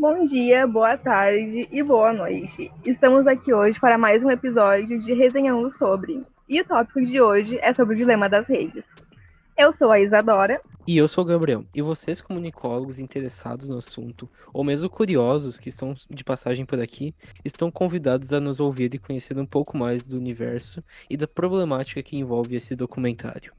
Bom dia, boa tarde e boa noite. Estamos aqui hoje para mais um episódio de Resenhando sobre. E o tópico de hoje é sobre o dilema das redes. Eu sou a Isadora. E eu sou o Gabriel. E vocês, comunicólogos interessados no assunto, ou mesmo curiosos que estão de passagem por aqui, estão convidados a nos ouvir e conhecer um pouco mais do universo e da problemática que envolve esse documentário.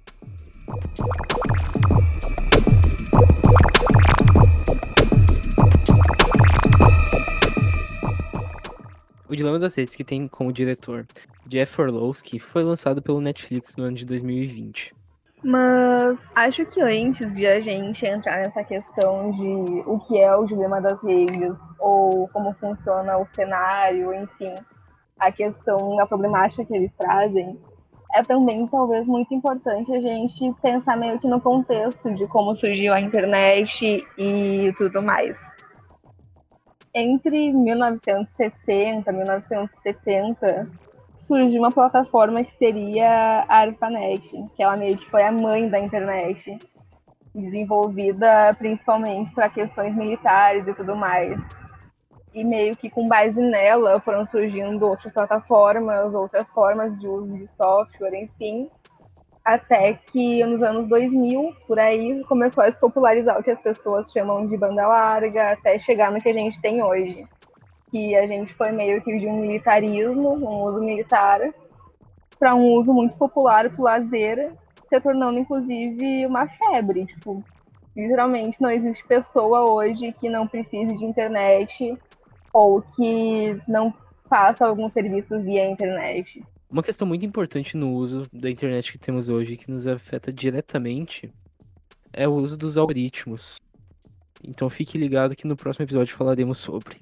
O Dilema das Redes, que tem como diretor Jeff Orlowski, foi lançado pelo Netflix no ano de 2020. Mas acho que antes de a gente entrar nessa questão de o que é o dilema das redes, ou como funciona o cenário, enfim, a questão, a problemática que eles trazem, é também talvez muito importante a gente pensar meio que no contexto de como surgiu a internet e tudo mais. Entre 1960 e 1970, surgiu uma plataforma que seria a ARPANET, que ela meio que foi a mãe da internet, desenvolvida principalmente para questões militares e tudo mais. E meio que com base nela foram surgindo outras plataformas, outras formas de uso de software, enfim, até que nos anos 2000, por aí, começou a se popularizar o que as pessoas chamam de banda larga, até chegar no que a gente tem hoje que a gente foi meio que de um militarismo, um uso militar, para um uso muito popular para o lazer, se tornando inclusive uma febre. Tipo, literalmente não existe pessoa hoje que não precise de internet ou que não faça algum serviço via internet. Uma questão muito importante no uso da internet que temos hoje, que nos afeta diretamente, é o uso dos algoritmos. Então fique ligado que no próximo episódio falaremos sobre.